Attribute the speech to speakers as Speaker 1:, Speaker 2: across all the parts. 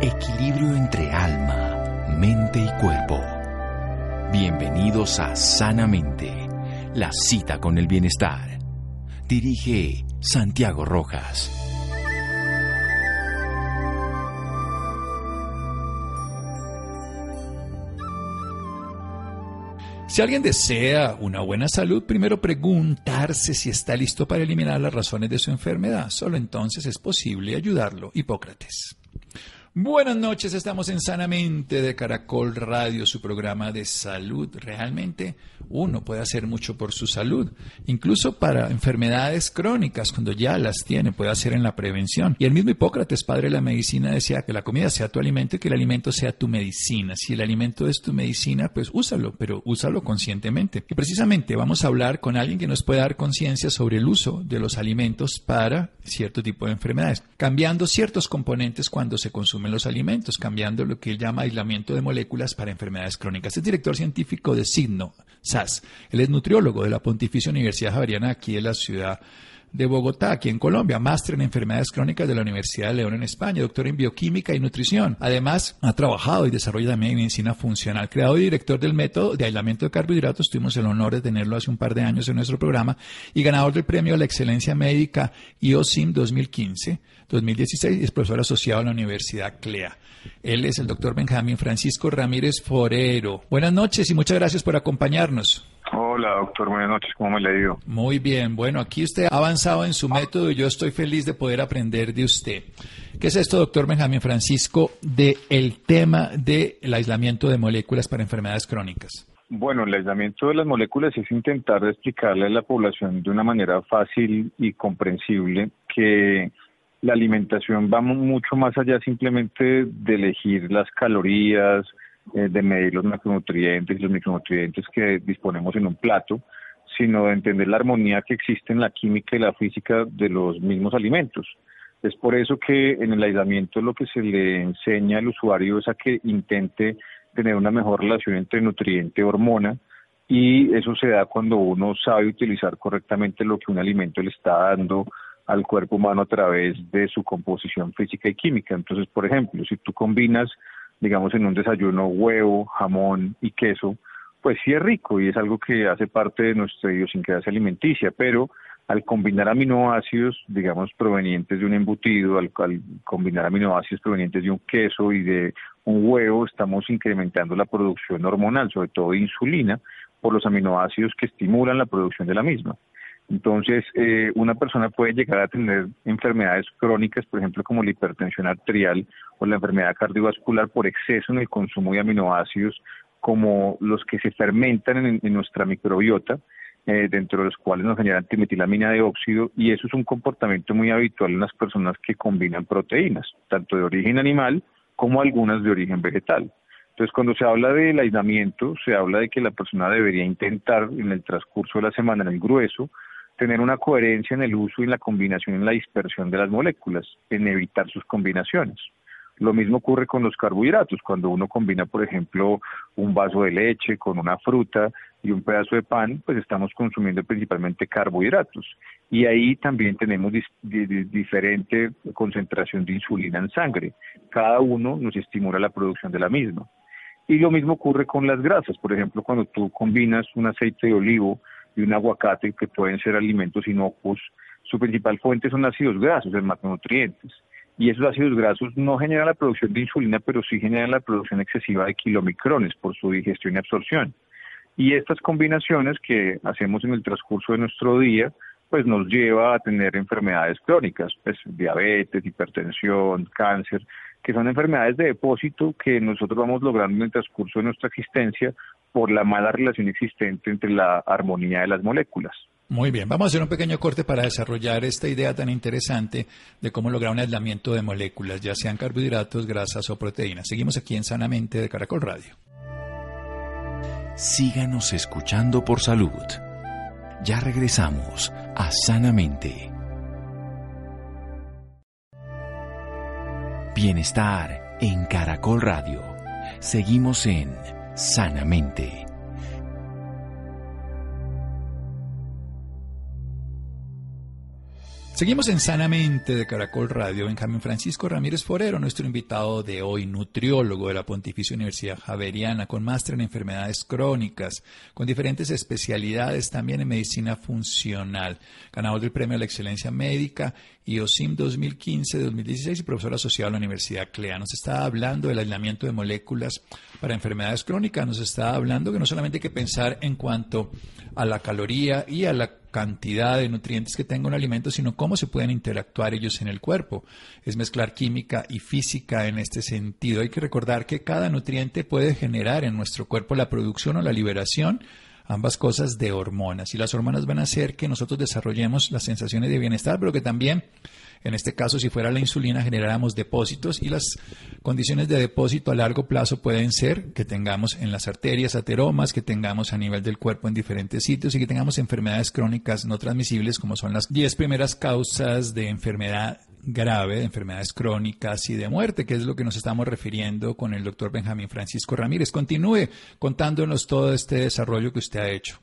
Speaker 1: Equilibrio entre alma, mente y cuerpo. Bienvenidos a Sanamente, la cita con el bienestar. Dirige Santiago Rojas.
Speaker 2: Si alguien desea una buena salud, primero preguntarse si está listo para eliminar las razones de su enfermedad. Solo entonces es posible ayudarlo. Hipócrates. Buenas noches, estamos en Sanamente de Caracol Radio, su programa de salud. Realmente uno puede hacer mucho por su salud, incluso para enfermedades crónicas, cuando ya las tiene, puede hacer en la prevención. Y el mismo Hipócrates, padre de la medicina, decía que la comida sea tu alimento y que el alimento sea tu medicina. Si el alimento es tu medicina, pues úsalo, pero úsalo conscientemente. Y precisamente vamos a hablar con alguien que nos pueda dar conciencia sobre el uso de los alimentos para cierto tipo de enfermedades, cambiando ciertos componentes cuando se los alimentos, cambiando lo que él llama aislamiento de moléculas para enfermedades crónicas. Es director científico de Signo, SAS. Él es nutriólogo de la Pontificia Universidad Javeriana aquí en la ciudad de Bogotá, aquí en Colombia, máster en enfermedades crónicas de la Universidad de León en España, doctor en bioquímica y nutrición. Además, ha trabajado y desarrollado también medicina funcional, creador y director del método de aislamiento de carbohidratos. Tuvimos el honor de tenerlo hace un par de años en nuestro programa y ganador del premio a la excelencia médica IOSIM 2015. 2016 y es profesor asociado a la Universidad CLEA. Él es el doctor Benjamín Francisco Ramírez Forero. Buenas noches y muchas gracias por acompañarnos.
Speaker 3: Hola, doctor. Buenas noches. ¿Cómo me le digo?
Speaker 2: Muy bien. Bueno, aquí usted ha avanzado en su método y yo estoy feliz de poder aprender de usted. ¿Qué es esto, doctor Benjamín Francisco, de el tema del aislamiento de moléculas para enfermedades crónicas?
Speaker 3: Bueno, el aislamiento de las moléculas es intentar explicarle a la población de una manera fácil y comprensible que la alimentación va mucho más allá simplemente de elegir las calorías, eh, de medir los macronutrientes y los micronutrientes que disponemos en un plato, sino de entender la armonía que existe en la química y la física de los mismos alimentos. Es por eso que en el aislamiento lo que se le enseña al usuario es a que intente tener una mejor relación entre nutriente y hormona y eso se da cuando uno sabe utilizar correctamente lo que un alimento le está dando al cuerpo humano a través de su composición física y química. Entonces, por ejemplo, si tú combinas, digamos, en un desayuno huevo, jamón y queso, pues sí es rico y es algo que hace parte de nuestra idiosincrasia alimenticia, pero al combinar aminoácidos, digamos, provenientes de un embutido, al, al, combinar aminoácidos provenientes de un queso y de un huevo, estamos incrementando la producción hormonal, sobre todo de insulina, por los aminoácidos que estimulan la producción de la misma. Entonces, eh, una persona puede llegar a tener enfermedades crónicas, por ejemplo, como la hipertensión arterial o la enfermedad cardiovascular por exceso en el consumo de aminoácidos, como los que se fermentan en, nuestra microbiota, eh, dentro de los cuales nos generan trimetilamina de óxido, y eso es un comportamiento muy habitual en las personas que combinan proteínas, tanto de origen animal como algunas de origen vegetal. Entonces, cuando se habla del aislamiento, se habla de que la persona debería intentar en el transcurso de la semana, en el grueso, tener una coherencia en el uso y en la combinación en la dispersión de las moléculas, en evitar sus combinaciones. Lo mismo ocurre con los carbohidratos, cuando uno combina, por ejemplo, un vaso de leche con una fruta y un pedazo de pan, pues estamos consumiendo principalmente carbohidratos. Y ahí también tenemos diferente concentración de insulina en sangre. Cada uno nos estimula la producción de la misma. Y lo mismo ocurre con las grasas. Por ejemplo, cuando tú combinas un aceite de olivo y un aguacate, que pueden ser alimentos inocuos, su principal fuente son ácidos grasos, en macronutrientes. Y esos ácidos grasos no generan la producción de insulina, pero sí generan la producción excesiva de kilomicrones por su digestión y absorción. Y estas combinaciones que hacemos en el transcurso de nuestro día, pues nos lleva a tener enfermedades crónicas, pues diabetes, hipertensión, cáncer, que son enfermedades de depósito que nosotros vamos logrando en el transcurso de nuestra existencia por la mala relación existente entre la armonía de las moléculas.
Speaker 2: Muy bien, vamos a hacer un pequeño corte para desarrollar esta idea tan interesante de cómo lograr un aislamiento de moléculas, ya sean carbohidratos, grasas o proteínas. Seguimos aquí en Sanamente de Caracol Radio.
Speaker 1: Síganos escuchando por salud. Ya regresamos a Sanamente. Bienestar en Caracol Radio. Seguimos en Sanamente.
Speaker 2: Seguimos en Sanamente de Caracol Radio. Benjamín Francisco Ramírez Forero, nuestro invitado de hoy, nutriólogo de la Pontificia Universidad Javeriana, con máster en enfermedades crónicas, con diferentes especialidades también en medicina funcional, ganador del Premio a la Excelencia Médica y OSIM 2015-2016 y profesor asociado a la Universidad CLEA. Nos está hablando del aislamiento de moléculas para enfermedades crónicas, nos está hablando que no solamente hay que pensar en cuanto a la caloría y a la cantidad de nutrientes que tenga un alimento, sino cómo se pueden interactuar ellos en el cuerpo. Es mezclar química y física en este sentido. Hay que recordar que cada nutriente puede generar en nuestro cuerpo la producción o la liberación ambas cosas de hormonas. Y las hormonas van a hacer que nosotros desarrollemos las sensaciones de bienestar, pero que también en este caso, si fuera la insulina, generáramos depósitos y las condiciones de depósito a largo plazo pueden ser que tengamos en las arterias ateromas, que tengamos a nivel del cuerpo en diferentes sitios y que tengamos enfermedades crónicas no transmisibles como son las 10 primeras causas de enfermedad grave, de enfermedades crónicas y de muerte, que es lo que nos estamos refiriendo con el doctor Benjamín Francisco Ramírez. Continúe contándonos todo este desarrollo que usted ha hecho.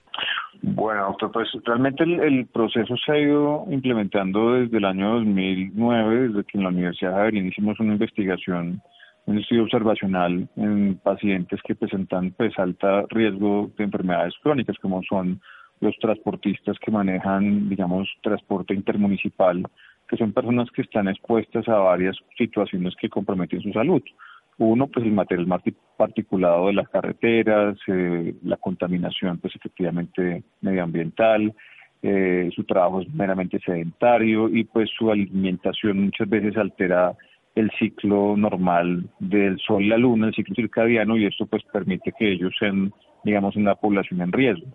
Speaker 3: Bueno, doctor, pues realmente el, proceso se ha ido implementando desde el año 2009, desde que en la Universidad de Javeriana hicimos una investigación, un estudio observacional en pacientes que presentan pues alto riesgo de enfermedades crónicas, como son los transportistas que manejan, digamos, transporte intermunicipal, que son personas que están expuestas a varias situaciones que comprometen su salud. Uno, pues el material particulado de las carreteras, eh, la contaminación, pues efectivamente medioambiental, eh, su trabajo es meramente sedentario y pues su alimentación muchas veces altera el ciclo normal del sol y la luna, el ciclo circadiano, y esto pues permite que ellos sean, digamos, una población en riesgo.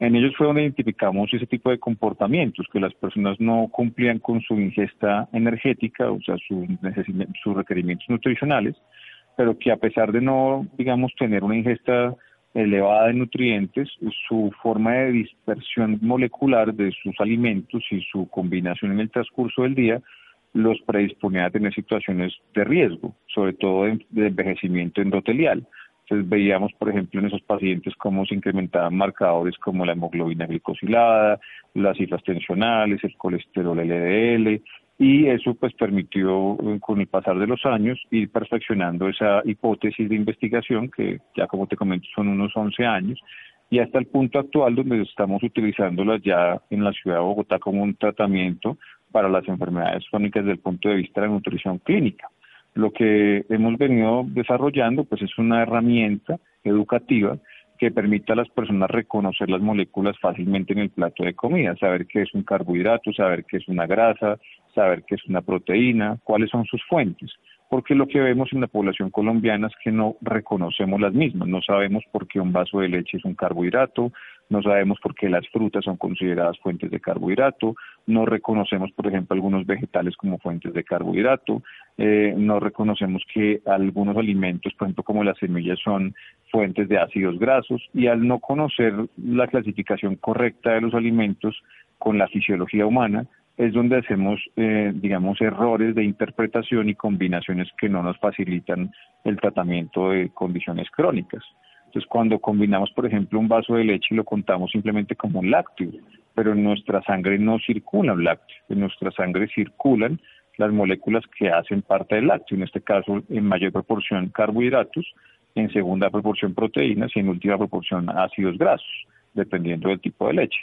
Speaker 3: En ellos fue donde identificamos ese tipo de comportamientos, que las personas no cumplían con su ingesta energética, o sea, sus requerimientos nutricionales, pero que a pesar de no, digamos, tener una ingesta elevada de nutrientes, su forma de dispersión molecular de sus alimentos y su combinación en el transcurso del día los predisponía a tener situaciones de riesgo, sobre todo de, envejecimiento endotelial. Entonces veíamos, por ejemplo, en esos pacientes cómo se incrementaban marcadores como la hemoglobina glicosilada, las cifras tensionales, el colesterol LDL, y eso pues permitió eh, con el pasar de los años ir perfeccionando esa hipótesis de investigación que ya como te comento son unos 11 años y hasta el punto actual donde estamos utilizándolas ya en la ciudad de Bogotá como un tratamiento para las enfermedades crónicas desde el punto de vista de la nutrición clínica. Lo que hemos venido desarrollando pues es una herramienta educativa que permita a las personas reconocer las moléculas fácilmente en el plato de comida, saber qué es un carbohidrato, saber qué es una grasa, saber qué es una proteína, cuáles son sus fuentes, porque lo que vemos en la población colombiana es que no reconocemos las mismas, no sabemos por qué un vaso de leche es un carbohidrato, no sabemos por qué las frutas son consideradas fuentes de carbohidrato, no reconocemos, por ejemplo, algunos vegetales como fuentes de carbohidrato, eh, no reconocemos que algunos alimentos, por ejemplo, como las semillas, son fuentes de ácidos grasos y al no conocer la clasificación correcta de los alimentos con la fisiología humana, es donde hacemos, eh, digamos, errores de interpretación y combinaciones que no nos facilitan el tratamiento de condiciones crónicas. Entonces, cuando combinamos, por ejemplo, un vaso de leche y lo contamos simplemente como un lácteo, pero en nuestra sangre no circula un lácteo, en nuestra sangre circulan las moléculas que hacen parte del lácteo, en este caso en mayor proporción carbohidratos, en segunda proporción proteínas y en última proporción ácidos grasos, dependiendo del tipo de leche.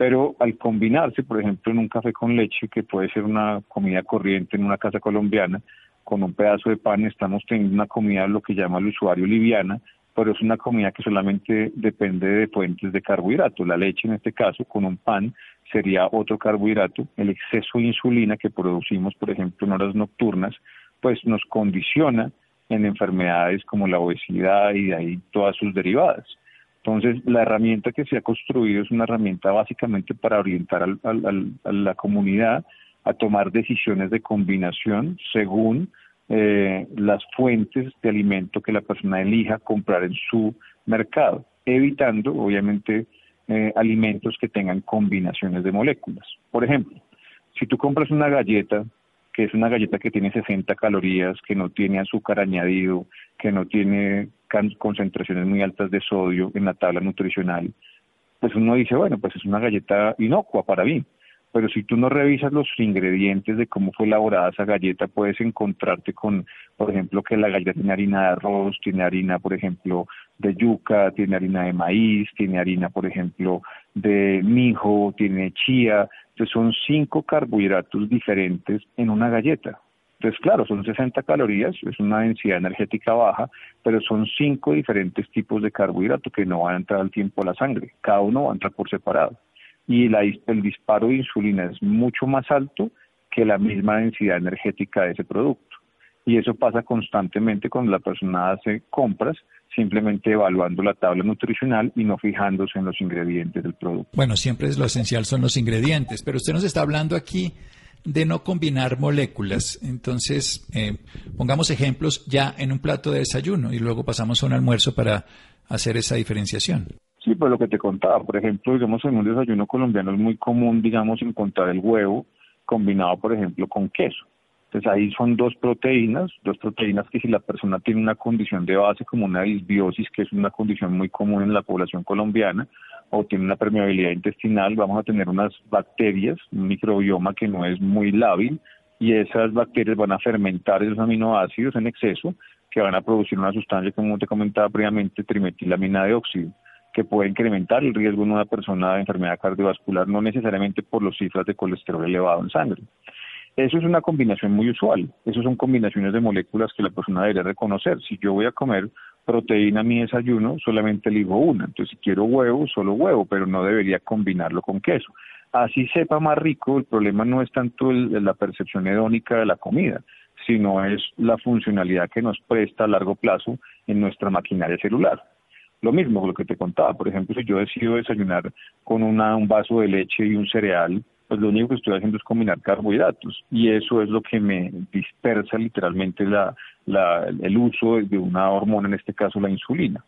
Speaker 3: Pero al combinarse, por ejemplo, en un café con leche, que puede ser una comida corriente en una casa colombiana, con un pedazo de pan, estamos teniendo una comida, lo que llama el usuario liviana, pero es una comida que solamente depende de fuentes de carbohidratos. La leche, en este caso, con un pan, sería otro carbohidrato. El exceso de insulina que producimos, por ejemplo, en horas nocturnas, pues nos condiciona en enfermedades como la obesidad y de ahí todas sus derivadas. Entonces, la herramienta que se ha construido es una herramienta básicamente para orientar a la comunidad a tomar decisiones de combinación según eh, las fuentes de alimento que la persona elija comprar en su mercado, evitando, obviamente, eh, alimentos que tengan combinaciones de moléculas. Por ejemplo, si tú compras una galleta que es una galleta que tiene 60 calorías, que no tiene azúcar añadido, que no tiene concentraciones muy altas de sodio en la tabla nutricional, pues uno dice, bueno, pues es una galleta inocua para mí. Pero si tú no revisas los ingredientes de cómo fue elaborada esa galleta, puedes encontrarte con, por ejemplo, que la galleta tiene harina de arroz, tiene harina, por ejemplo, de yuca, tiene harina de maíz, tiene harina, por ejemplo, de mijo, tiene chía. Entonces son cinco carbohidratos diferentes en una galleta. Entonces, claro, son 60 calorías, es una densidad energética baja, pero son cinco diferentes tipos de carbohidratos que no van a entrar al tiempo a la sangre. Cada uno va a entrar por separado. Y el disparo de insulina es mucho más alto que la misma densidad energética de ese producto. Y eso pasa constantemente cuando la persona hace compras, simplemente evaluando la tabla nutricional y no fijándose en los ingredientes del producto.
Speaker 2: Bueno, siempre es lo esencial son los ingredientes, pero usted nos está hablando aquí de no combinar moléculas. Entonces, eh, pongamos ejemplos ya en un plato de desayuno y luego pasamos a un almuerzo para hacer esa diferenciación.
Speaker 3: Sí, pues lo que te contaba, por ejemplo, digamos en un desayuno colombiano es muy común, digamos, encontrar el huevo combinado, por ejemplo, con queso. Entonces ahí son dos proteínas, dos proteínas que si la persona tiene una condición de base como una disbiosis, que es una condición muy común en la población colombiana, o tiene una permeabilidad intestinal, vamos a tener unas bacterias, un microbioma que no es muy lábil, y esas bacterias van a fermentar esos aminoácidos en exceso, que van a producir una sustancia, como te comentaba previamente, trimetilamina de óxido, que puede incrementar el riesgo en una persona de enfermedad cardiovascular, no necesariamente por los cifras de colesterol elevado en sangre. Eso es una combinación muy usual. Esas son combinaciones de moléculas que la persona debería reconocer. Si yo voy a comer proteína a mi desayuno, solamente elijo una. Entonces, si quiero huevo, solo huevo, pero no debería combinarlo con queso. Así sepa más rico, el problema no es tanto la percepción hedónica de la comida, sino es la funcionalidad que nos presta a largo plazo en nuestra maquinaria celular. Lo mismo, lo que te contaba, por ejemplo, si yo decido desayunar con una, un vaso de leche y un cereal, pues lo único que estoy haciendo es combinar carbohidratos y eso es lo que me dispersa literalmente la, el uso de una hormona, en este caso la insulina.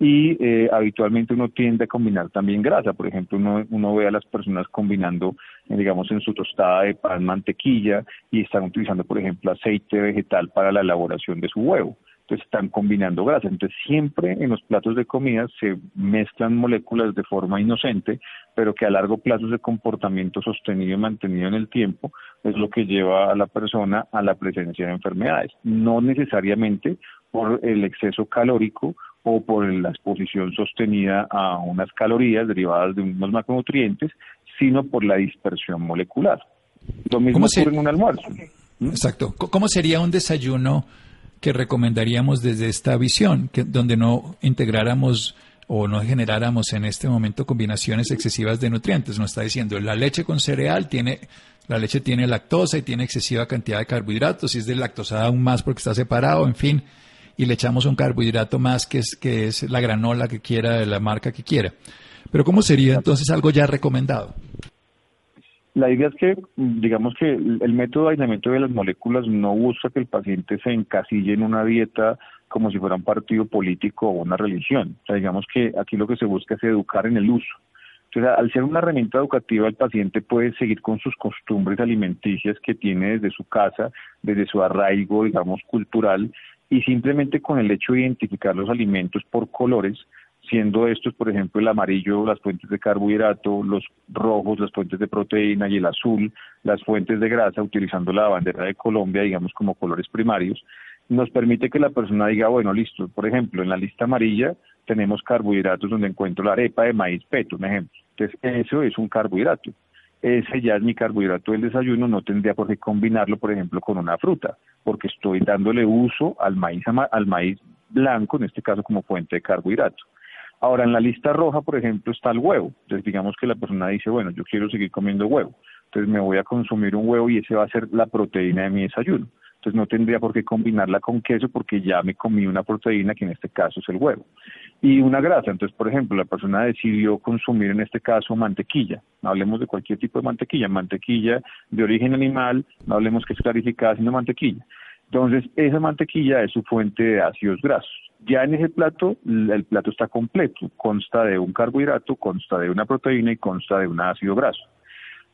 Speaker 3: Y eh, habitualmente uno tiende a combinar también grasa, por ejemplo, uno, uno ve a las personas combinando, eh, digamos, en su tostada de pan mantequilla y están utilizando, por ejemplo, aceite vegetal para la elaboración de su huevo están combinando grasa. Entonces siempre en los platos de comida se mezclan moléculas de forma inocente, pero que a largo plazo ese comportamiento sostenido y mantenido en el tiempo es lo que lleva a la persona a la presencia de enfermedades. No necesariamente por el exceso calórico o por la exposición sostenida a unas calorías derivadas de unos macronutrientes, sino por la dispersión molecular. Lo mismo ocurre en un almuerzo.
Speaker 2: Exacto. ¿Cómo sería un desayuno que recomendaríamos desde esta visión, que, donde no integráramos o no generáramos en este momento combinaciones excesivas de nutrientes. Nos está diciendo, la leche con cereal tiene, la leche tiene lactosa y tiene excesiva cantidad de carbohidratos, si es de lactosa aún más porque está separado, en fin, y le echamos un carbohidrato más que es, que es la granola que quiera, de la marca que quiera. Pero ¿cómo sería entonces algo ya recomendado?
Speaker 3: La idea es que, digamos que el método de aislamiento de las moléculas no busca que el paciente se encasille en una dieta como si fuera un partido político o una religión. O sea, digamos que aquí lo que se busca es educar en el uso. Entonces, al ser una herramienta educativa, el paciente puede seguir con sus costumbres alimenticias que tiene desde su casa, desde su arraigo, digamos, cultural, y simplemente con el hecho de identificar los alimentos por colores, siendo estos, por ejemplo, el amarillo, las fuentes de carbohidrato, los rojos, las fuentes de proteína y el azul, las fuentes de grasa, utilizando la bandera de Colombia, digamos, como colores primarios, nos permite que la persona diga, bueno, listo, por ejemplo, en la lista amarilla tenemos carbohidratos donde encuentro la arepa de maíz peto, un ejemplo. Entonces, eso es un carbohidrato. Ese ya es mi carbohidrato del desayuno, no tendría por qué combinarlo, por ejemplo, con una fruta, porque estoy dándole uso al maíz, al maíz blanco, en este caso como fuente de carbohidrato. Ahora, en la lista roja, por ejemplo, está el huevo. Entonces, digamos que la persona dice, bueno, yo quiero seguir comiendo huevo. Entonces, me voy a consumir un huevo y ese va a ser la proteína de mi desayuno. Entonces, no tendría por qué combinarla con queso porque ya me comí una proteína que en este caso es el huevo. Y una grasa. Entonces, por ejemplo, la persona decidió consumir en este caso mantequilla. No hablemos de cualquier tipo de mantequilla. Mantequilla de origen animal, no hablemos que es clarificada, sino mantequilla. Entonces, esa mantequilla es su fuente de ácidos grasos. Ya en ese plato, el plato está completo, consta de un carbohidrato, consta de una proteína y consta de un ácido graso.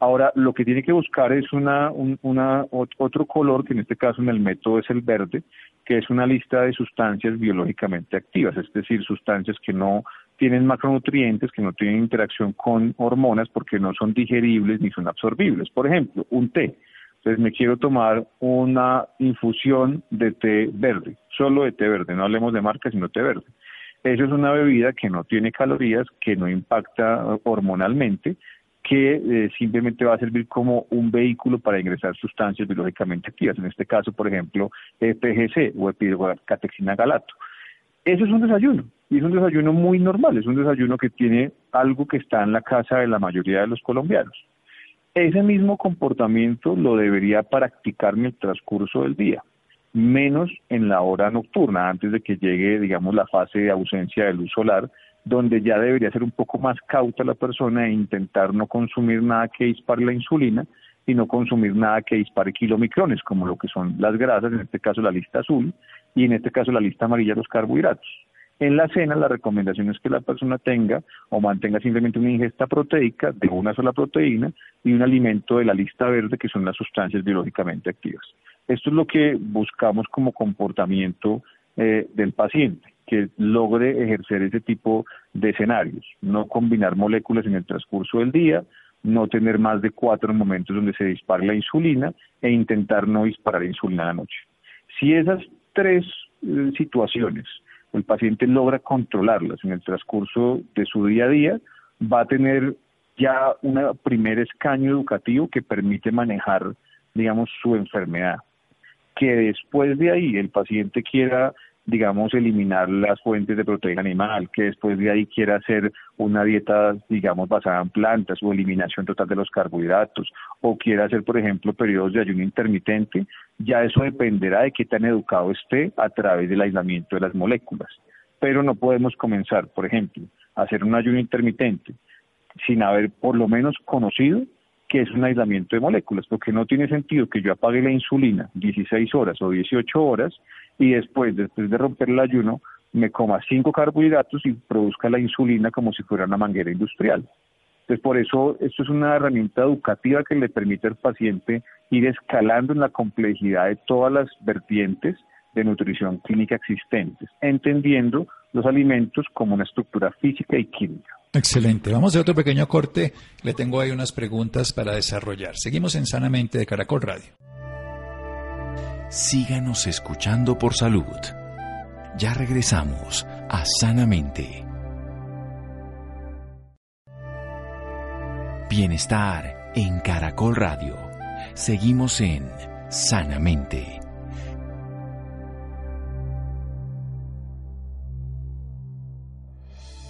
Speaker 3: Ahora, lo que tiene que buscar es una, una, otro color, que en este caso en el método es el verde, que es una lista de sustancias biológicamente activas, es decir, sustancias que no tienen macronutrientes, que no tienen interacción con hormonas porque no son digeribles ni son absorbibles. Por ejemplo, un té. Entonces me quiero tomar una infusión de té verde, solo de té verde, no hablemos de marca, sino té verde. Eso es una bebida que no tiene calorías, que no impacta hormonalmente, que eh, simplemente va a servir como un vehículo para ingresar sustancias biológicamente activas, en este caso, por ejemplo, PGC o epidocatexina galato. Eso es un desayuno, y es un desayuno muy normal, es un desayuno que tiene algo que está en la casa de la mayoría de los colombianos. Ese mismo comportamiento lo debería practicar en el transcurso del día, menos en la hora nocturna, antes de que llegue, digamos, la fase de ausencia de luz solar, donde ya debería ser un poco más cauta la persona e intentar no consumir nada que dispare la insulina y no consumir nada que dispare kilomicrones, como lo que son las grasas, en este caso la lista azul, y en este caso la lista amarilla los carbohidratos. En la cena la recomendación es que la persona tenga o mantenga simplemente una ingesta proteica de una sola proteína y un alimento de la lista verde que son las sustancias biológicamente activas. Esto es lo que buscamos como comportamiento eh, del paciente, que logre ejercer ese tipo de escenarios, no combinar moléculas en el transcurso del día, no tener más de cuatro momentos donde se dispare la insulina e intentar no disparar insulina a la noche. Si esas tres eh, situaciones el paciente logra controlarlas en el transcurso de su día a día, va a tener ya un primer escaño educativo que permite manejar, digamos, su enfermedad. Que después de ahí el paciente quiera digamos, eliminar las fuentes de proteína animal, que después de ahí quiera hacer una dieta, digamos, basada en plantas o eliminación total de los carbohidratos, o quiera hacer, por ejemplo, periodos de ayuno intermitente, ya eso dependerá de qué tan educado esté a través del aislamiento de las moléculas. Pero no podemos comenzar, por ejemplo, a hacer un ayuno intermitente sin haber por lo menos conocido que es un aislamiento de moléculas, porque no tiene sentido que yo apague la insulina 16 horas o 18 horas y después, después de romper el ayuno, me coma cinco carbohidratos y produzca la insulina como si fuera una manguera industrial. Entonces, por eso, esto es una herramienta educativa que le permite al paciente ir escalando en la complejidad de todas las vertientes de nutrición clínica existentes, entendiendo los alimentos como una estructura física y química.
Speaker 2: Excelente. Vamos a otro pequeño corte. Le tengo ahí unas preguntas para desarrollar. Seguimos en Sanamente de Caracol Radio.
Speaker 1: Síganos escuchando por salud. Ya regresamos a Sanamente. Bienestar en Caracol Radio. Seguimos en Sanamente.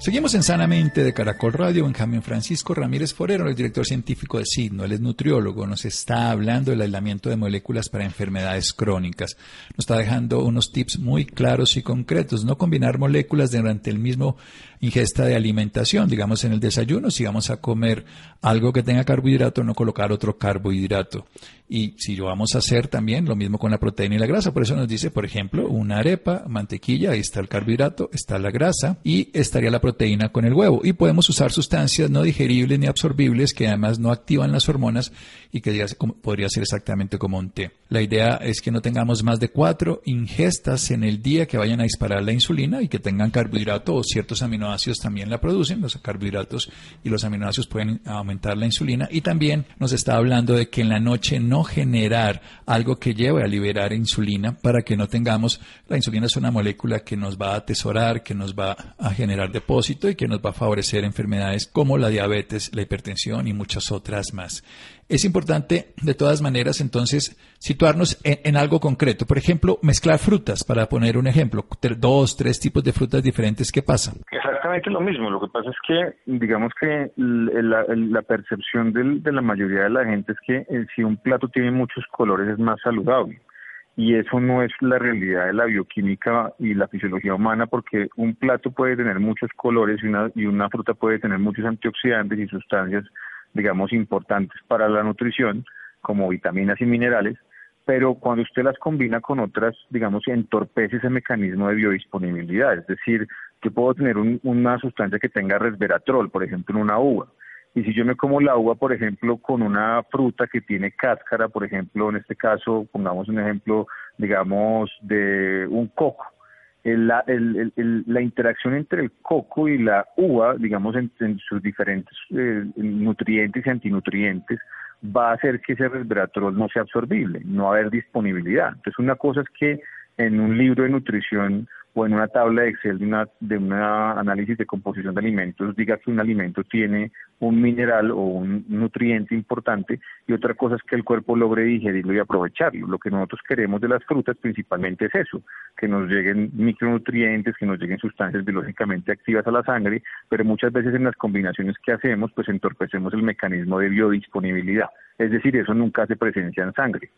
Speaker 2: Seguimos en Sanamente de Caracol Radio. en cambio Francisco Ramírez Forero, el director científico de Signo, él es nutriólogo, nos está hablando del aislamiento de moléculas para enfermedades crónicas. Nos está dejando unos tips muy claros y concretos. No combinar moléculas durante el mismo ingesta de alimentación, digamos en el desayuno, si vamos a comer algo que tenga carbohidrato, no colocar otro carbohidrato. Y si lo vamos a hacer también, lo mismo con la proteína y la grasa. Por eso nos dice, por ejemplo, una arepa, mantequilla, ahí está el carbohidrato, está la grasa y estaría la proteína con el huevo. Y podemos usar sustancias no digeribles ni absorbibles que además no activan las hormonas y que podría ser exactamente como un té. La idea es que no tengamos más de cuatro ingestas en el día que vayan a disparar la insulina y que tengan carbohidrato o ciertos aminoácidos también la producen. Los carbohidratos y los aminoácidos pueden aumentar la insulina. Y también nos está hablando de que en la noche no generar algo que lleve a liberar insulina para que no tengamos, la insulina es una molécula que nos va a atesorar, que nos va a generar depósitos y que nos va a favorecer enfermedades como la diabetes, la hipertensión y muchas otras más. Es importante, de todas maneras, entonces, situarnos en, algo concreto. Por ejemplo, mezclar frutas, para poner un ejemplo, dos, tres tipos de frutas diferentes, ¿qué pasa?
Speaker 3: Exactamente lo mismo. Lo que pasa es que, digamos que la, percepción de la mayoría de la gente es que eh, si un plato tiene muchos colores es más saludable y eso no es la realidad de la bioquímica y la fisiología humana porque un plato puede tener muchos colores y una, y una fruta puede tener muchos antioxidantes y sustancias, digamos, importantes para la nutrición, como vitaminas y minerales, pero cuando usted las combina con otras, digamos, entorpece ese mecanismo de biodisponibilidad. Es decir, que puedo tener una sustancia que tenga resveratrol, por ejemplo, en una uva, y si yo me como la uva, por ejemplo, con una fruta que tiene cáscara, por ejemplo, en este caso, pongamos un ejemplo, digamos, de un coco, la, la interacción entre el coco y la uva, digamos, en, sus diferentes eh, nutrientes y antinutrientes, va a hacer que ese resveratrol no sea absorbible, no va a haber disponibilidad. Entonces, una cosa es que en un libro de nutrición o en una tabla de Excel de una, de una análisis de composición de alimentos diga que un alimento tiene un mineral o un nutriente importante y otra cosa es que el cuerpo logre digerirlo y aprovecharlo. Lo que nosotros queremos de las frutas principalmente es eso, que nos lleguen micronutrientes, que nos lleguen sustancias biológicamente activas a la sangre, pero muchas veces en las combinaciones que hacemos pues entorpecemos el mecanismo de biodisponibilidad, es decir, eso nunca hace presencia en sangre.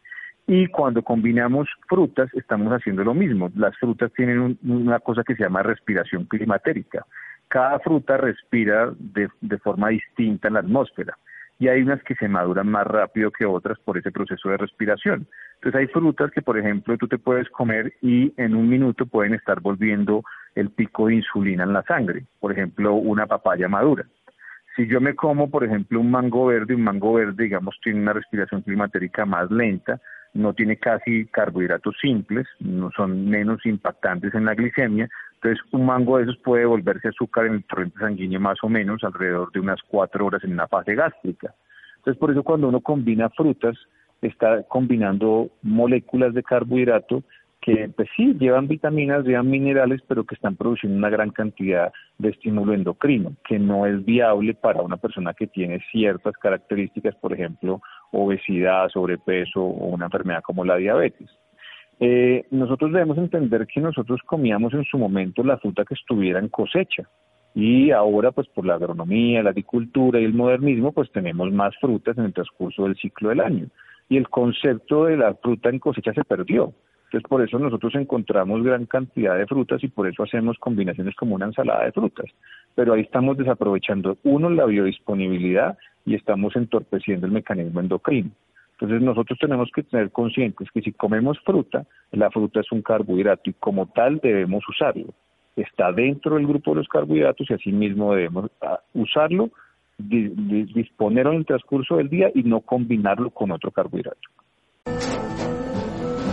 Speaker 3: Y cuando combinamos frutas, estamos haciendo lo mismo. Las frutas tienen una cosa que se llama respiración climatérica. Cada fruta respira de, de forma distinta en la atmósfera y hay unas que se maduran más rápido que otras por ese proceso de respiración. Entonces hay frutas que, por ejemplo, tú te puedes comer y en un minuto pueden estar volviendo el pico de insulina en la sangre. Por ejemplo, una papaya madura. Si yo me como, por ejemplo, un mango verde, un mango verde, digamos, tiene una respiración climatérica más lenta, no tiene casi carbohidratos simples, no son menos impactantes en la glicemia, entonces un mango de esos puede volverse azúcar en el torrente sanguíneo más o menos alrededor de unas cuatro horas en una fase gástrica. Entonces por eso cuando uno combina frutas, está combinando moléculas de carbohidrato que pues sí llevan vitaminas, llevan minerales, pero que están produciendo una gran cantidad de estímulo endocrino, que no es viable para una persona que tiene ciertas características, por ejemplo, obesidad, sobrepeso o una enfermedad como la diabetes. Eh, nosotros debemos entender que nosotros comíamos en su momento la fruta que estuviera en cosecha y ahora pues por la agronomía, la agricultura y el modernismo pues tenemos más frutas en el transcurso del ciclo del año y el concepto de la fruta en cosecha se perdió. Entonces, por eso nosotros encontramos gran cantidad de frutas y por eso hacemos combinaciones como una ensalada de frutas. Pero ahí estamos desaprovechando, uno, la biodisponibilidad y estamos entorpeciendo el mecanismo endocrino. Entonces, nosotros tenemos que tener conscientes que si comemos fruta, la fruta es un carbohidrato y como tal debemos usarlo. Está dentro del grupo de los carbohidratos y así mismo debemos ah, usarlo, disponerlo en el transcurso del día y no combinarlo con otro carbohidrato.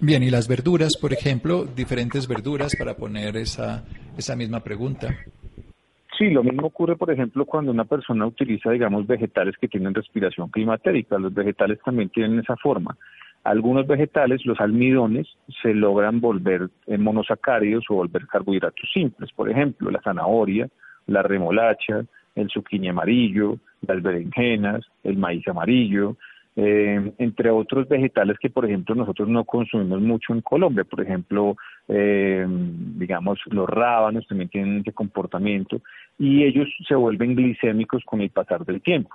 Speaker 2: Bien, y las verduras, por ejemplo, diferentes verduras para poner esa, esa misma pregunta.
Speaker 3: Sí, lo mismo ocurre, por ejemplo, cuando una persona utiliza, digamos, vegetales que tienen respiración climatérica. Los vegetales también tienen esa forma. Algunos vegetales, los almidones, se logran volver en monosacáridos o volver carbohidratos simples. Por ejemplo, la zanahoria, la remolacha, el zucchini amarillo, las berenjenas, el maíz amarillo, eh, entre otros vegetales que, por ejemplo, nosotros no consumimos mucho en Colombia. Por ejemplo, eh, digamos, los rábanos también tienen ese comportamiento y ellos se vuelven glicémicos con el pasar del tiempo.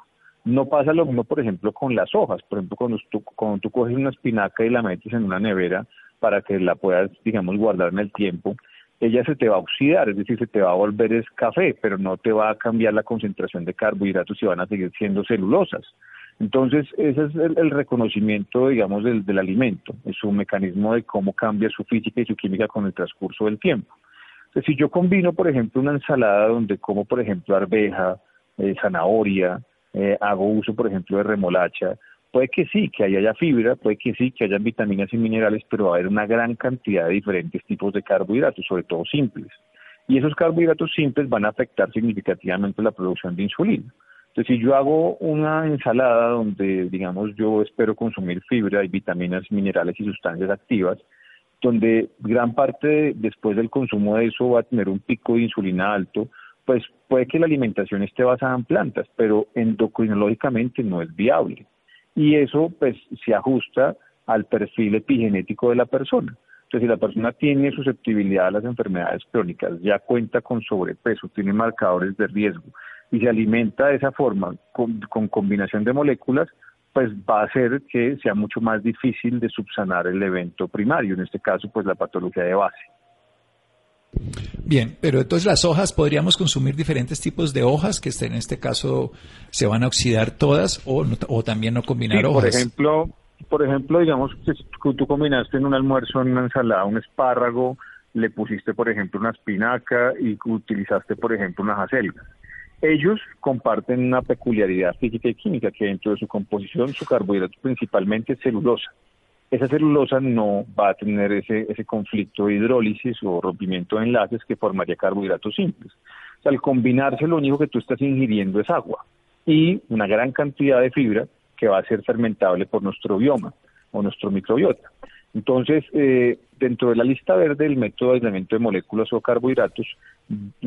Speaker 3: No pasa lo mismo, por ejemplo, con las hojas. Por ejemplo, cuando tú, cuando tú coges una espinaca y la metes en una nevera para que la puedas, digamos, guardar en el tiempo, ella se te va a oxidar, es decir, se te va a volver es café, pero no te va a cambiar la concentración de carbohidratos y van a seguir siendo celulosas. Entonces, ese es el, reconocimiento, digamos, del, del, alimento, es un mecanismo de cómo cambia su física y su química con el transcurso del tiempo. Si yo combino, por ejemplo, una ensalada donde como, por ejemplo, arveja, eh, zanahoria, eh, hago uso, por ejemplo, de remolacha, puede que sí, que haya fibra, puede que sí, que haya vitaminas y minerales, pero va a haber una gran cantidad de diferentes tipos de carbohidratos, sobre todo simples. Y esos carbohidratos simples van a afectar significativamente la producción de insulina. Entonces, si yo hago una ensalada donde, digamos, yo espero consumir fibra y vitaminas, minerales y sustancias activas, donde gran parte después del consumo de eso va a tener un pico de insulina alto, pues puede que la alimentación esté basada en plantas, pero endocrinológicamente no es viable. Y eso pues se ajusta al perfil epigenético de la persona. Entonces, si la persona tiene susceptibilidad a las enfermedades crónicas, ya cuenta con sobrepeso, tiene marcadores de riesgo y se alimenta de esa forma con, con combinación de moléculas, pues va a hacer que sea mucho más difícil de subsanar el evento primario, en este caso pues la patología de base.
Speaker 2: Bien, pero entonces las hojas, podríamos consumir diferentes tipos de hojas que en este caso se van a oxidar todas o, o también no combinar hojas.
Speaker 3: Por ejemplo, por ejemplo, digamos que tú combinaste en un almuerzo en una ensalada un espárrago, le pusiste, por ejemplo, una espinaca y utilizaste, por ejemplo, unas acelgas. Ellos comparten una peculiaridad física y química que dentro de su composición su carbohidrato principalmente es celulosa esa celulosa no va a tener ese, ese conflicto de hidrólisis o rompimiento de enlaces que formaría carbohidratos simples. Al combinarse lo único que tú estás ingiriendo es agua y una gran cantidad de fibra que va a ser fermentable por nuestro bioma o nuestro microbiota. Entonces, eh, dentro de la lista verde del método de aislamiento de moléculas o carbohidratos,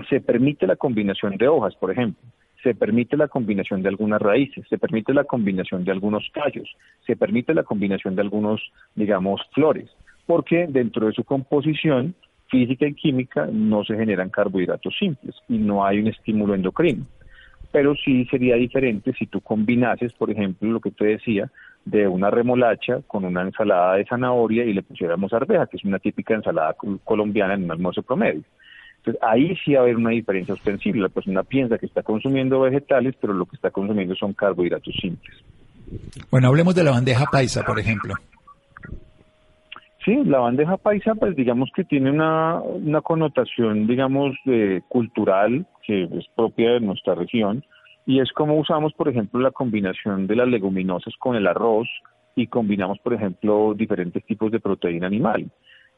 Speaker 3: se permite la combinación de hojas, por ejemplo. Se permite la combinación de algunas raíces, se permite la combinación de algunos tallos, se permite la combinación de algunos, digamos, flores, porque dentro de su composición física y química no se generan carbohidratos simples y no hay un estímulo endocrino. Pero sí sería diferente si tú combinases, por ejemplo, lo que te decía, de una remolacha con una ensalada de zanahoria y le pusiéramos arveja, que es una típica ensalada colombiana en un almuerzo promedio. Entonces, ahí sí va a haber una diferencia ostensible. La persona piensa que está consumiendo vegetales, pero lo que está consumiendo son carbohidratos simples.
Speaker 2: Bueno, hablemos de la bandeja paisa, por ejemplo.
Speaker 3: Sí, la bandeja paisa, pues digamos que tiene una, una connotación, digamos, cultural que es propia de nuestra región y es como usamos, por ejemplo, la combinación de las leguminosas con el arroz y combinamos, por ejemplo, diferentes tipos de proteína animal.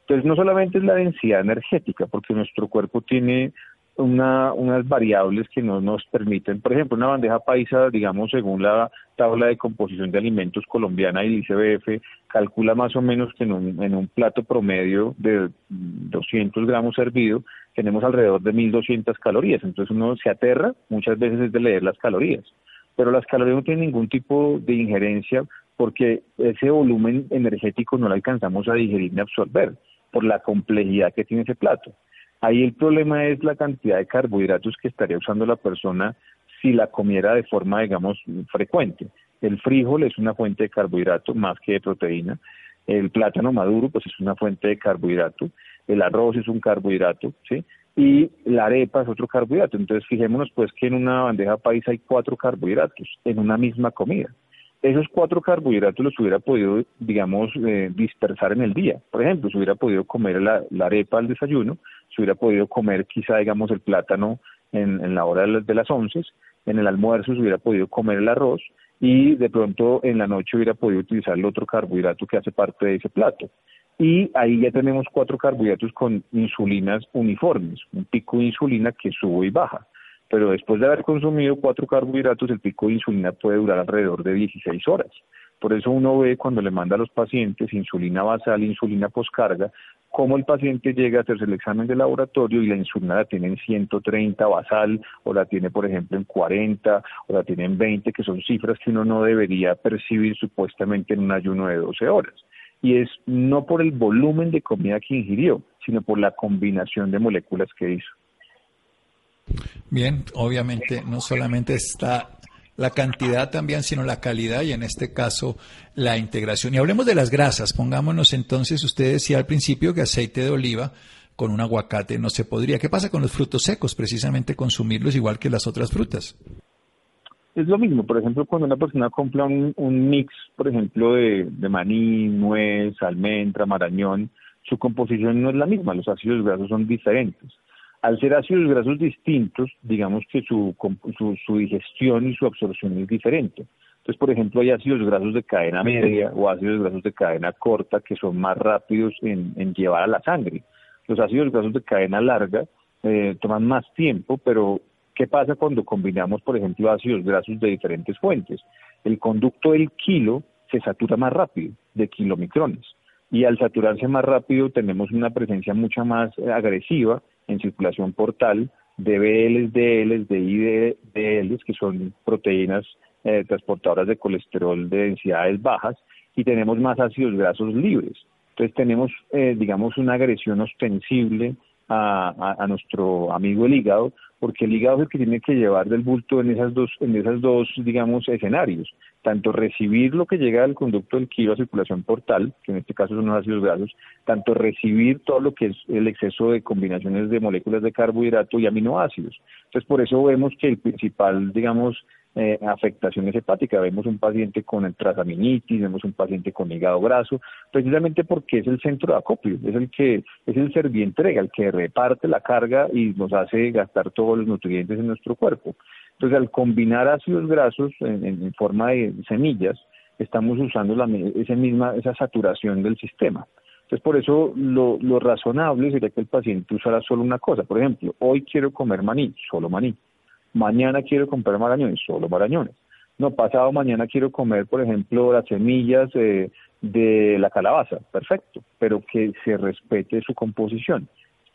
Speaker 3: Entonces, no solamente es la densidad energética, porque nuestro cuerpo tiene una, unas variables que no nos permiten, por ejemplo, una bandeja paisa, digamos, según la tabla de composición de alimentos colombiana y el ICBF, calcula más o menos que en un, en un plato promedio de 200 gramos servido, tenemos alrededor de 1.200 calorías. Entonces uno se aterra muchas veces es de leer las calorías. Pero las calorías no tienen ningún tipo de injerencia porque ese volumen energético no lo alcanzamos a digerir ni absorber por la complejidad que tiene ese plato. Ahí el problema es la cantidad de carbohidratos que estaría usando la persona si la comiera de forma, digamos, frecuente. El frijol es una fuente de carbohidrato más que de proteína. El plátano maduro, pues es una fuente de carbohidrato. El arroz es un carbohidrato, ¿sí? Y la arepa es otro carbohidrato. Entonces, fijémonos, pues, que en una bandeja paisa hay cuatro carbohidratos en una misma comida esos cuatro carbohidratos los hubiera podido, digamos, eh, dispersar en el día. Por ejemplo, se hubiera podido comer la, arepa al desayuno, se hubiera podido comer quizá, digamos, el plátano en, la hora de, las once, en el almuerzo se hubiera podido comer el arroz y de pronto en la noche hubiera podido utilizar el otro carbohidrato que hace parte de ese plato. Y ahí ya tenemos cuatro carbohidratos con insulinas uniformes, un pico de insulina que sube y baja pero después de haber consumido cuatro carbohidratos, el pico de insulina puede durar alrededor de 16 horas. Por eso uno ve cuando le manda a los pacientes insulina basal, insulina poscarga, cómo el paciente llega a hacerse el examen de laboratorio y la insulina la tiene en 130 basal, o la tiene, por ejemplo, en 40, o la tiene en 20, que son cifras que uno no debería percibir supuestamente en un ayuno de 12 horas. Y es no por el volumen de comida que ingirió, sino por la combinación de moléculas que hizo.
Speaker 2: Bien, obviamente no solamente está la cantidad también, sino la calidad y en este caso la integración. Y hablemos de las grasas. Pongámonos entonces, usted decía al principio que aceite de oliva con un aguacate no se podría. ¿Qué pasa con los frutos secos? Precisamente consumirlos igual que las otras frutas.
Speaker 3: Es lo mismo, por ejemplo, cuando una persona compra un, mix, por ejemplo, de, de maní, nuez, almendra, marañón, su composición no es la misma, los ácidos grasos son diferentes. Al ser ácidos grasos distintos, digamos que su, su, digestión y su absorción es diferente. Entonces, por ejemplo, hay ácidos grasos de cadena media o ácidos grasos de cadena corta que son más rápidos en, llevar a la sangre. Los ácidos grasos de cadena larga eh, toman más tiempo, pero ¿qué pasa cuando combinamos, por ejemplo, ácidos grasos de diferentes fuentes? El conducto del kilo se satura más rápido, de kilomicrones. Y al saturarse más rápido tenemos una presencia mucho más eh, agresiva en circulación portal de BLs, DLs, de IDLs, que son proteínas eh, transportadoras de colesterol de densidades bajas, y tenemos más ácidos grasos libres. Entonces tenemos, eh, digamos, una agresión ostensible a, nuestro amigo el hígado, porque el hígado es el que tiene que llevar del bulto en esas dos, en esas dos, digamos, escenarios, tanto recibir lo que llega del conducto del kilo a circulación portal, que en este caso son los ácidos grasos, tanto recibir todo lo que es el exceso de combinaciones de moléculas de carbohidrato y aminoácidos. Entonces, por eso vemos que el principal, digamos, eh, afectaciones hepáticas. Vemos un paciente con transaminitis, vemos un paciente con hígado graso, precisamente porque es el centro de acopio, es el que es el servientrega, el que reparte la carga y nos hace gastar todos los nutrientes en nuestro cuerpo. Entonces, al combinar ácidos grasos en, forma de semillas, estamos usando la, esa misma esa saturación del sistema. Entonces, por eso lo, lo razonable sería que el paciente usara solo una cosa. Por ejemplo, hoy quiero comer maní, solo maní mañana quiero comprar marañones, solo marañones. No, pasado mañana quiero comer, por ejemplo, las semillas eh, de la calabaza, perfecto, pero que se respete su composición.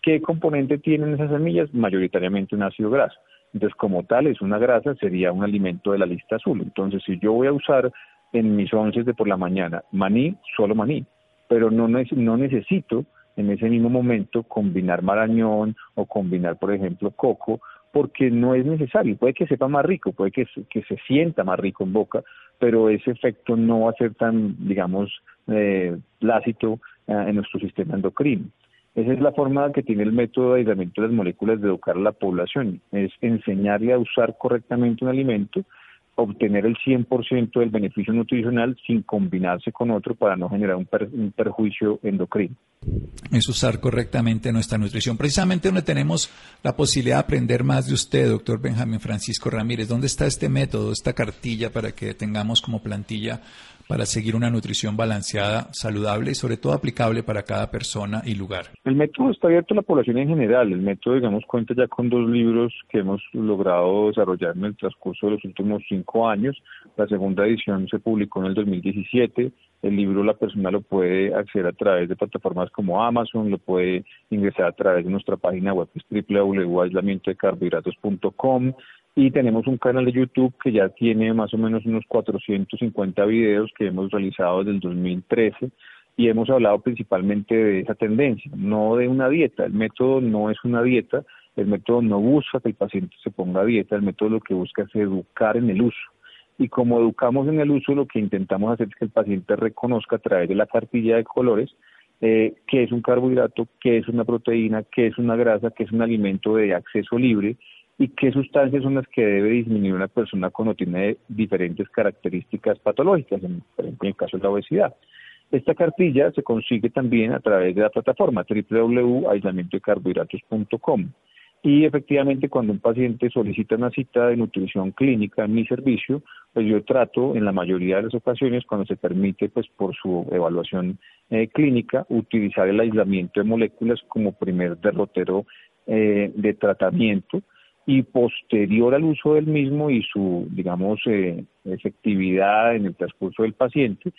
Speaker 3: ¿Qué componente tienen esas semillas? Mayoritariamente un ácido graso. Entonces, como tal, es una grasa, sería un alimento de la lista azul. Entonces, si yo voy a usar en mis once de por la mañana maní, solo maní, pero no, no necesito en ese mismo momento combinar marañón o combinar, por ejemplo, coco porque no es necesario. Puede que sepa más rico, puede que, que se sienta más rico en boca, pero ese efecto no va a ser tan, digamos, eh, eh, en nuestro sistema endocrino. Esa es la forma que tiene el método de aislamiento de las moléculas de educar a la población, es enseñarle a usar correctamente un alimento obtener el 100% del beneficio nutricional sin combinarse con otro para no generar un, perjuicio endocrino.
Speaker 2: Es usar correctamente nuestra nutrición. Precisamente donde tenemos la posibilidad de aprender más de usted, doctor Benjamín Francisco Ramírez. ¿Dónde está este método, esta cartilla para que tengamos como plantilla para seguir una nutrición balanceada, saludable y sobre todo aplicable para cada persona y lugar?
Speaker 3: El método está abierto a la población en general. El método, digamos, cuenta ya con dos libros que hemos logrado desarrollar en el transcurso de los últimos cinco años. La segunda edición se publicó en el 2017. El libro la persona lo puede acceder a través de plataformas como Amazon, lo puede ingresar a través de nuestra página web es www.aislamientodecarbohidratos.com y tenemos un canal de YouTube que ya tiene más o menos unos 450 videos que hemos realizado desde el 2013 y hemos hablado principalmente de esa tendencia, no de una dieta. El método no es una dieta, el método no busca que el paciente se ponga dieta, el método lo que busca es educar en el uso. Y como educamos en el uso, lo que intentamos hacer es que el paciente reconozca a través de la cartilla de colores eh, qué es un carbohidrato, qué es una proteína, qué es una grasa, qué es un alimento de acceso libre y qué sustancias son las que debe disminuir una persona cuando tiene diferentes características patológicas, en, el caso de la obesidad. Esta cartilla se consigue también a través de la plataforma www.aislamientodecarbohidratos.com y efectivamente cuando un paciente solicita una cita de nutrición clínica en mi servicio, pues yo trato en la mayoría de las ocasiones cuando se permite pues por su evaluación eh, clínica utilizar el aislamiento de moléculas como primer derrotero eh, de tratamiento y posterior al uso del mismo y su, digamos, eh, efectividad en el transcurso del paciente,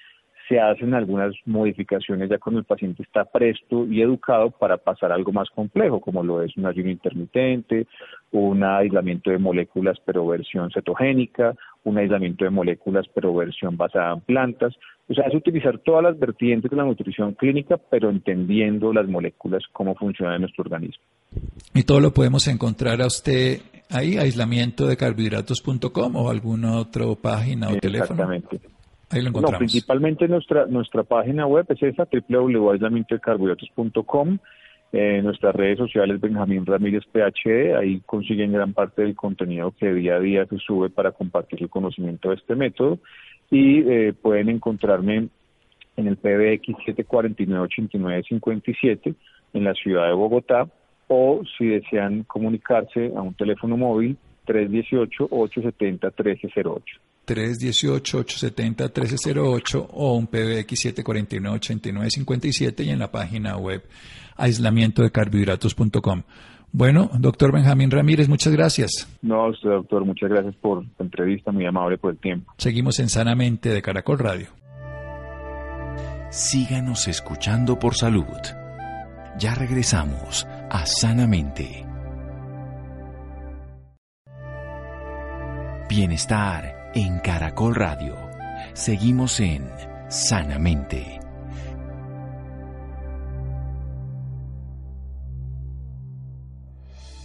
Speaker 3: se hacen algunas modificaciones ya cuando el paciente está presto y educado para pasar algo más complejo, como lo es un ayuno intermitente, un aislamiento de moléculas pero versión cetogénica, un aislamiento de moléculas pero versión basada en plantas. O sea, es utilizar todas las vertientes de la nutrición clínica, pero entendiendo las moléculas, cómo funcionan en nuestro organismo.
Speaker 2: Y todo lo podemos encontrar a usted ahí, aislamiento de carbohidratos.com o alguna otra página o teléfono.
Speaker 3: Exactamente. Ahí lo encontramos. No, principalmente nuestra, nuestra página web es esa, www.aislamientodecarbohidratos.com. Eh, nuestras redes sociales Benjamín Ramírez PhD, ahí consiguen gran parte del contenido que día a día se sube para compartir el conocimiento de este método y eh, pueden encontrarme en el PBX 749-8957 en la ciudad de Bogotá o si desean comunicarse a un teléfono móvil 318-870-1308.
Speaker 2: 318-870-1308 o un PBX 749-8957 y en la página web aislamiento de carbohidratos.com. Bueno, doctor Benjamín Ramírez, muchas gracias.
Speaker 3: No, usted, doctor, muchas gracias por la entrevista, muy amable por el tiempo.
Speaker 2: Seguimos en Sanamente de Caracol Radio.
Speaker 1: Síganos escuchando por salud. Ya regresamos a Sanamente. Bienestar en Caracol Radio. Seguimos en Sanamente.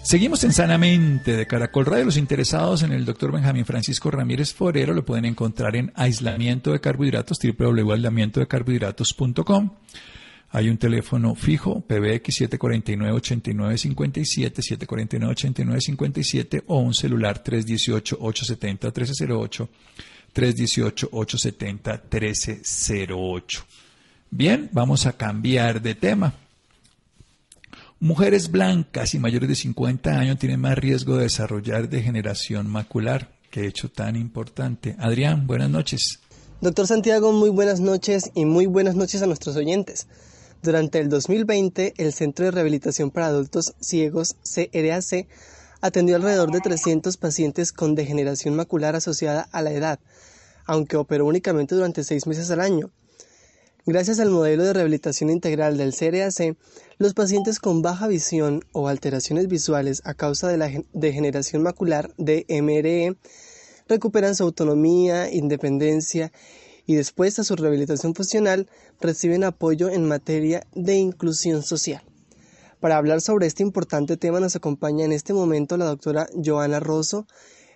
Speaker 2: Seguimos en Sanamente de Caracol Radio. Los interesados en el doctor Benjamín Francisco Ramírez Forero lo pueden encontrar en aislamiento de carbohidratos, www.aislamientodecarbohidratos.com. Hay un teléfono fijo, PBX 749-8957, 749-8957 o un celular 318-870-1308, 318-870-1308. Bien, vamos a cambiar de tema. Mujeres blancas y mayores de 50 años tienen más riesgo de desarrollar degeneración macular. Qué hecho tan importante. Adrián, buenas noches.
Speaker 4: Doctor Santiago, muy buenas noches y muy buenas noches a nuestros oyentes. Durante el 2020, el Centro de Rehabilitación para Adultos Ciegos, CRAC, atendió alrededor de 300 pacientes con degeneración macular asociada a la edad, aunque operó únicamente durante seis meses al año. Gracias al modelo de rehabilitación integral del CRAC, los pacientes con baja visión o alteraciones visuales a causa de la degeneración macular de MRE recuperan su autonomía, independencia y después a su rehabilitación funcional reciben apoyo en materia de inclusión social. Para hablar sobre este importante tema nos acompaña en este momento la doctora Joana Rosso.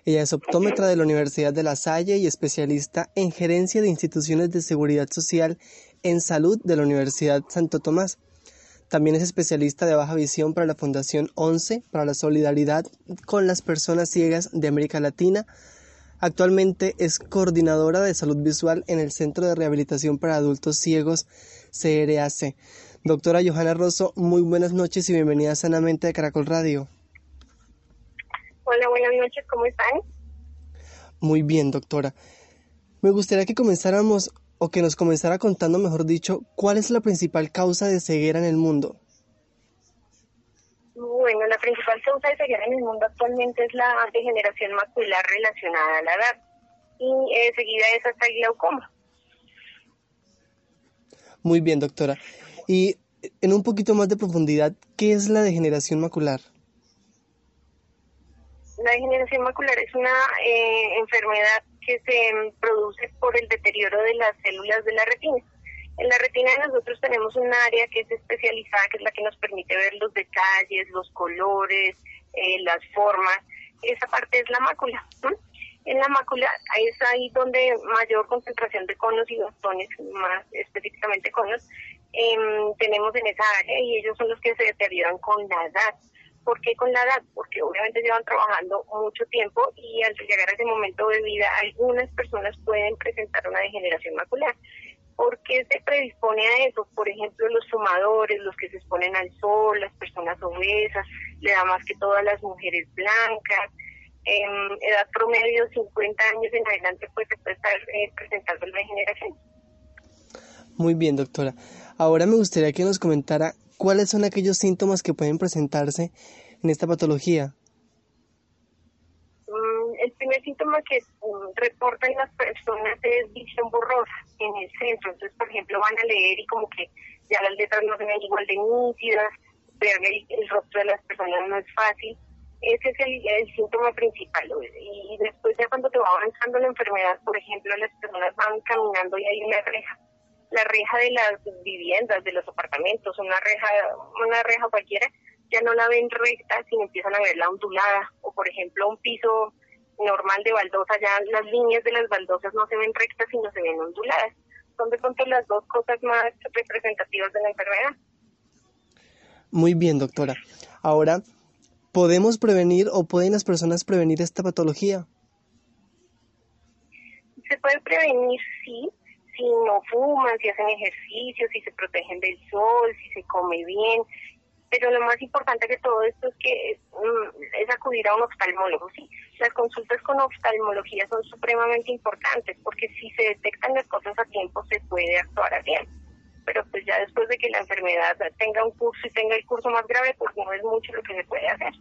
Speaker 4: Ella es optómetra de la Universidad de La Salle y especialista en gerencia de instituciones de seguridad social en Salud de la Universidad Santo Tomás. También es especialista de baja visión para la Fundación 11 para la solidaridad con las personas ciegas de América Latina. Actualmente es coordinadora de salud visual en el Centro de Rehabilitación para Adultos Ciegos CRAC. Doctora Johanna Rosso, muy buenas noches y bienvenida Sanamente de Caracol Radio.
Speaker 5: Hola, buenas noches, ¿cómo están?
Speaker 4: Muy bien, doctora. Me gustaría que comenzáramos o que nos comenzara contando, mejor dicho, cuál es la principal causa de ceguera en el mundo.
Speaker 5: Bueno, la principal causa de ceguera en el mundo actualmente es la degeneración macular relacionada a la edad y eh, seguida es hasta el glaucoma.
Speaker 4: Muy bien, doctora. Y en un poquito más de profundidad, ¿qué es la degeneración macular?
Speaker 5: La degeneración macular es una eh, enfermedad que se produce por el deterioro de las células de la retina. En la retina de nosotros tenemos un área que es especializada, que es la que nos permite ver los detalles, los colores, eh, las formas. Esa parte es la mácula. En la mácula es ahí donde mayor concentración de conos y bastones, más específicamente conos, em, tenemos en esa área y ellos son los que se deterioran con la edad. ¿Por qué con la edad? Porque obviamente llevan trabajando mucho tiempo y al llegar a ese momento de vida algunas personas pueden presentar una degeneración macular. ¿Por qué se predispone a eso? Por ejemplo, los fumadores, los que se exponen al sol, las personas obesas, le da más que todas las mujeres blancas. En edad promedio, 50 años en adelante, pues se puede estar eh, presentando la degeneración.
Speaker 4: Muy bien, doctora. Ahora me gustaría que nos comentara ¿Cuáles son aquellos síntomas que pueden presentarse en esta patología?
Speaker 5: El primer síntoma que mm, reportan las personas es visión borrosa en el centro. Entonces, por ejemplo, van a leer y como que ya las letras no se ven igual de nítidas, ver el, rostro de las personas no es fácil. Ese es el, el, síntoma principal. Y después ya cuando te va avanzando la enfermedad, por ejemplo, las personas van caminando y hay una reja la reja de las viviendas, de los apartamentos, una reja, una reja cualquiera, ya no la ven recta, sino empiezan a verla ondulada. O por ejemplo, un piso normal de baldosa, ya las líneas de las baldosas no se ven rectas, sino se ven onduladas. Son de pronto las dos cosas más representativas de la enfermedad.
Speaker 4: Muy bien, doctora. Ahora, ¿podemos prevenir o pueden las personas prevenir esta patología?
Speaker 5: Se puede prevenir, sí, si no fuman, si hacen ejercicio, si se protegen del sol, si se come bien, pero lo más importante que todo esto es que mm, es, acudir a un oftalmólogo, ¿sí? Las consultas con oftalmología son supremamente importantes porque si se detectan las cosas a tiempo se puede actuar a tiempo. Pero pues ya después de que la enfermedad tenga un curso y tenga el curso más grave, pues no es mucho lo que se puede hacer.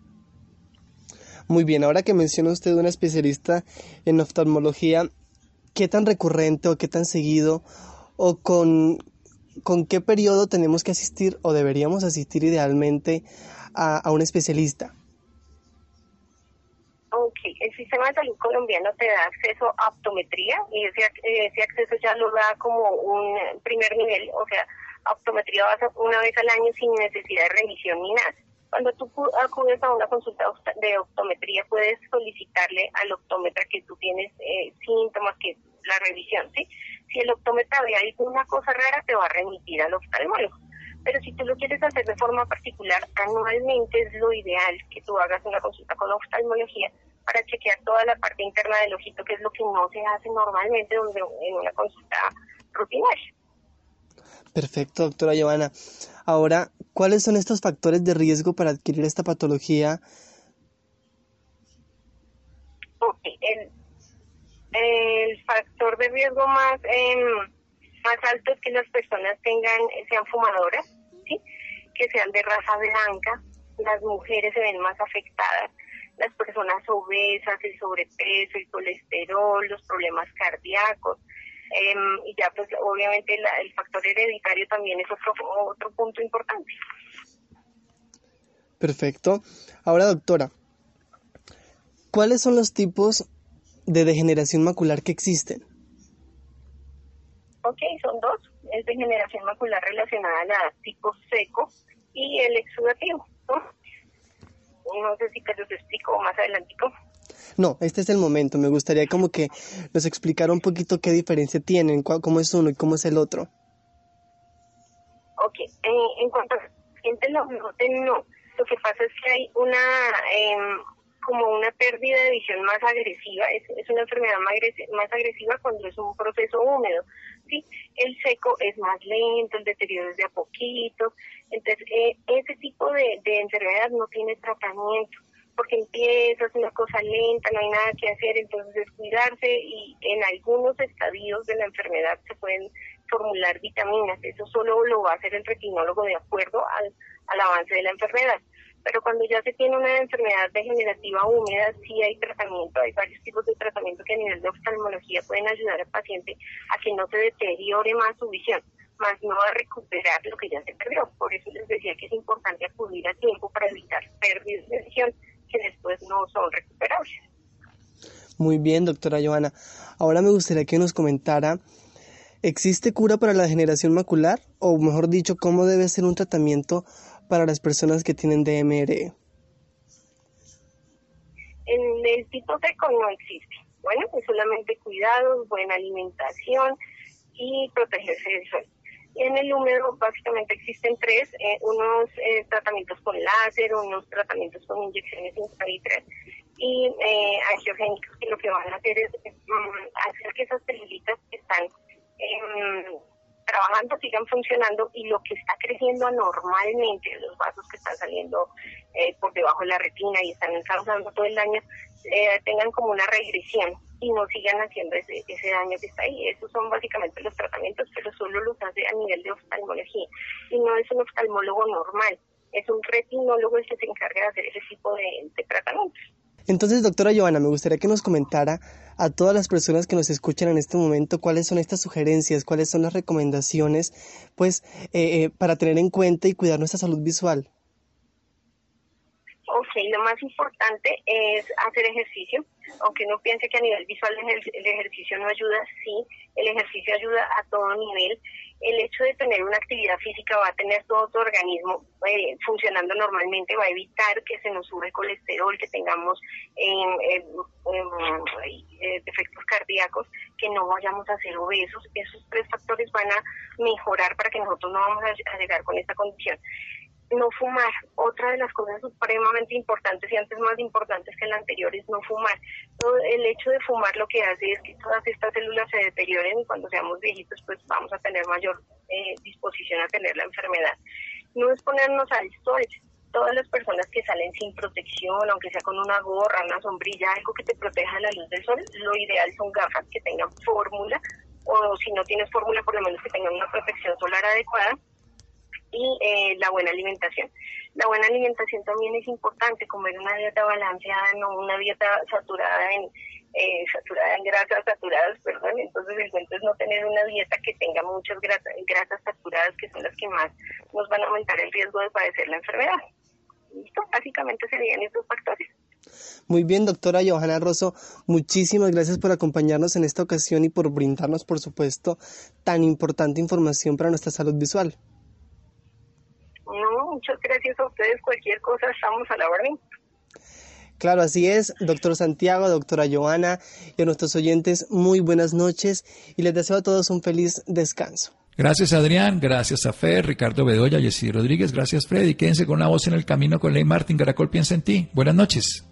Speaker 4: Muy bien, ahora que menciona usted una especialista en oftalmología, ¿qué tan recurrente o qué tan seguido o con con qué periodo tenemos que asistir o deberíamos asistir idealmente a, un especialista?
Speaker 5: Sistema de salud colombiano te da acceso a optometría y ese, ese acceso ya lo da como un primer nivel, o sea, optometría vas una vez al año sin necesidad de revisión ni nada. Cuando tú acudes a una consulta de optometría, puedes solicitarle al optómetra que tú tienes eh, síntomas, que la revisión, ¿sí? Si el optómetra ve alguna cosa rara, te va a remitir al oftalmólogo. Pero si tú lo quieres hacer de forma particular, anualmente es lo ideal que tú hagas una consulta con oftalmología para chequear toda la parte interna del ojito, que es lo que no se hace normalmente donde, en una consulta rutinaria.
Speaker 4: Perfecto, doctora Giovanna. Ahora, ¿cuáles son estos factores de riesgo para adquirir esta patología?
Speaker 5: Ok, el, el factor de riesgo más, em, más alto es que las personas tengan, sean fumadoras, ¿sí? que sean de raza blanca, las mujeres se ven más afectadas, las personas obesas, el sobrepeso, el colesterol, los problemas cardíacos. Em, y ya pues obviamente el factor hereditario también es otro, otro punto importante.
Speaker 4: Perfecto. Ahora doctora, ¿cuáles son los tipos de degeneración macular que existen?
Speaker 5: Ok, son dos. Es degeneración macular relacionada a la tipo seco y el exudativo. ¿no? Sé si te los explico más adelantico.
Speaker 4: No, este es el momento. Me gustaría como que nos explicara un poquito qué diferencia tienen, cómo es uno y cómo es el otro.
Speaker 5: Ok, en cuanto a gente no, no, lo que pasa es que hay una eh, como una pérdida de visión más agresiva, es, es una enfermedad más, más agresiva cuando es un proceso húmedo. ¿sí? El seco es más lento, el deterioro es de a poquito, entonces eh, ese tipo de, de enfermedad no tiene tratamiento porque empieza, es una cosa lenta, no hay nada que hacer, entonces es cuidarse y en algunos estadios de la enfermedad se pueden formular vitaminas, eso solo lo va a hacer el retinólogo de acuerdo al, al avance de la enfermedad pero cuando ya se tiene una enfermedad degenerativa húmeda, sí hay tratamiento, hay varios tipos de tratamiento que a nivel de oftalmología pueden ayudar al paciente a que no se deteriore más su visión, más no a recuperar lo que ya se perdió. Por eso les decía que es importante acudir a tiempo para evitar pérdidas de visión que después no son recuperables.
Speaker 4: Muy bien, doctora Joana. Ahora me gustaría que nos comentara, ¿existe cura para la degeneración macular? O mejor dicho, ¿cómo debe ser un tratamiento para las personas que tienen DMR?
Speaker 5: En el tipo seco no existe. Bueno, pues solamente cuidados, buena alimentación y protegerse del sol. Y en el húmedo básicamente existen tres, eh, unos eh, tratamientos con láser, unos tratamientos con inyecciones intravitreas y eh, angiogénicos que lo que van a hacer es mm, hacer que esas células que están em, trabajando sigan funcionando y lo que está creciendo anormalmente, los vasos que están saliendo eh, por debajo de la retina y están causando todo el daño, eh, tengan como una regresión y no sigan haciendo ese, ese daño que está ahí. Esos son básicamente los tratamientos, pero solo los hace a nivel de oftalmología y no es un oftalmólogo normal, es un retinólogo el que se encarga de hacer ese tipo de, de tratamientos.
Speaker 4: Entonces, doctora Joana, me gustaría que nos comentara a todas las personas que nos escuchan en este momento cuáles son estas sugerencias, cuáles son las recomendaciones, pues, eh, eh, para tener en cuenta y cuidar nuestra salud visual.
Speaker 5: Ok, lo más importante es hacer ejercicio, aunque no piense que a nivel visual el ejercicio no ayuda, sí, el ejercicio ayuda a todo nivel el hecho de tener una actividad física va a tener todo tu organismo eh, funcionando normalmente, va a evitar que se nos sube el colesterol, que tengamos eh, defectos cardíacos, que no vayamos a ser obesos. Esos tres factores van a mejorar para que nosotros no vamos a llegar con esta condición no fumar. Otra de las cosas supremamente importantes y antes más importantes que la anterior es no fumar. El hecho de fumar lo que hace es que todas estas células se deterioren y cuando seamos viejitos pues vamos a tener mayor eh, disposición a tener la enfermedad. no es ponernos al sol. Todas las personas que salen sin protección, aunque sea con una gorra, una sombrilla, algo que te proteja la luz del sol, lo ideal son gafas que tengan fórmula o si no tienes fórmula, por lo menos que tengan una protección solar adecuada y eh, la buena alimentación. La buena alimentación también es importante, comer una dieta balanceada, no una dieta saturada en eh, saturada en grasas saturadas, perdón, entonces el cuento es no tener una dieta que tenga muchas grasas, grasas saturadas que son las que más nos van a aumentar el riesgo de padecer la enfermedad. ¿Listo? Básicamente serían estos factores.
Speaker 4: Muy bien, doctora Johanna Rosso, muchísimas gracias por acompañarnos en esta ocasión y por brindarnos, por supuesto, tan importante información para nuestra salud visual.
Speaker 5: No, muchas gracias a ustedes. Cualquier cosa estamos a la orden.
Speaker 4: Claro, así es, doctor Santiago, doctora Joana y a nuestros oyentes, muy buenas noches y les deseo a todos un feliz descanso.
Speaker 2: Gracias Adrián, gracias a Fer, Ricardo Bedoya, Jessy Rodríguez, gracias Freddy. Quédense con una voz en el camino con Ley Martín. Caracol piensa en ti. Buenas noches.